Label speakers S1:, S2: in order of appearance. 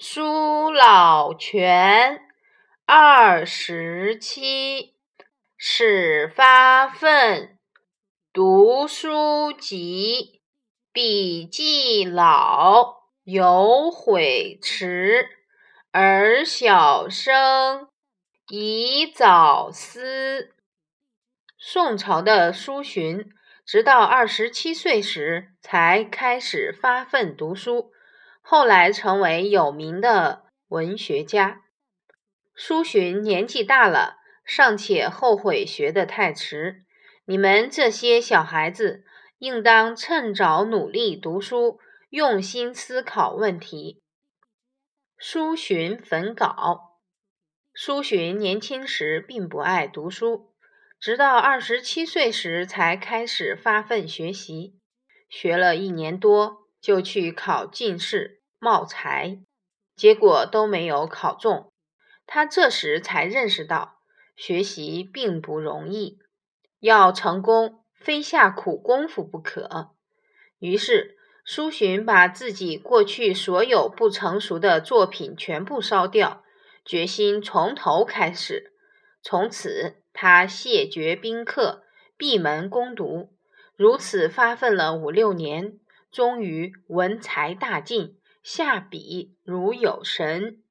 S1: 书老泉二十七，始发愤，读书籍，笔记老，有悔迟。而小生宜早思。宋朝的苏洵，直到二十七岁时才开始发奋读书。后来成为有名的文学家。苏洵年纪大了，尚且后悔学得太迟。你们这些小孩子，应当趁早努力读书，用心思考问题。苏洵焚稿。苏洵年轻时并不爱读书，直到二十七岁时才开始发奋学习，学了一年多，就去考进士。冒才，结果都没有考中。他这时才认识到，学习并不容易，要成功非下苦功夫不可。于是，苏洵把自己过去所有不成熟的作品全部烧掉，决心从头开始。从此，他谢绝宾客，闭门攻读，如此发奋了五六年，终于文才大进。下笔如有神。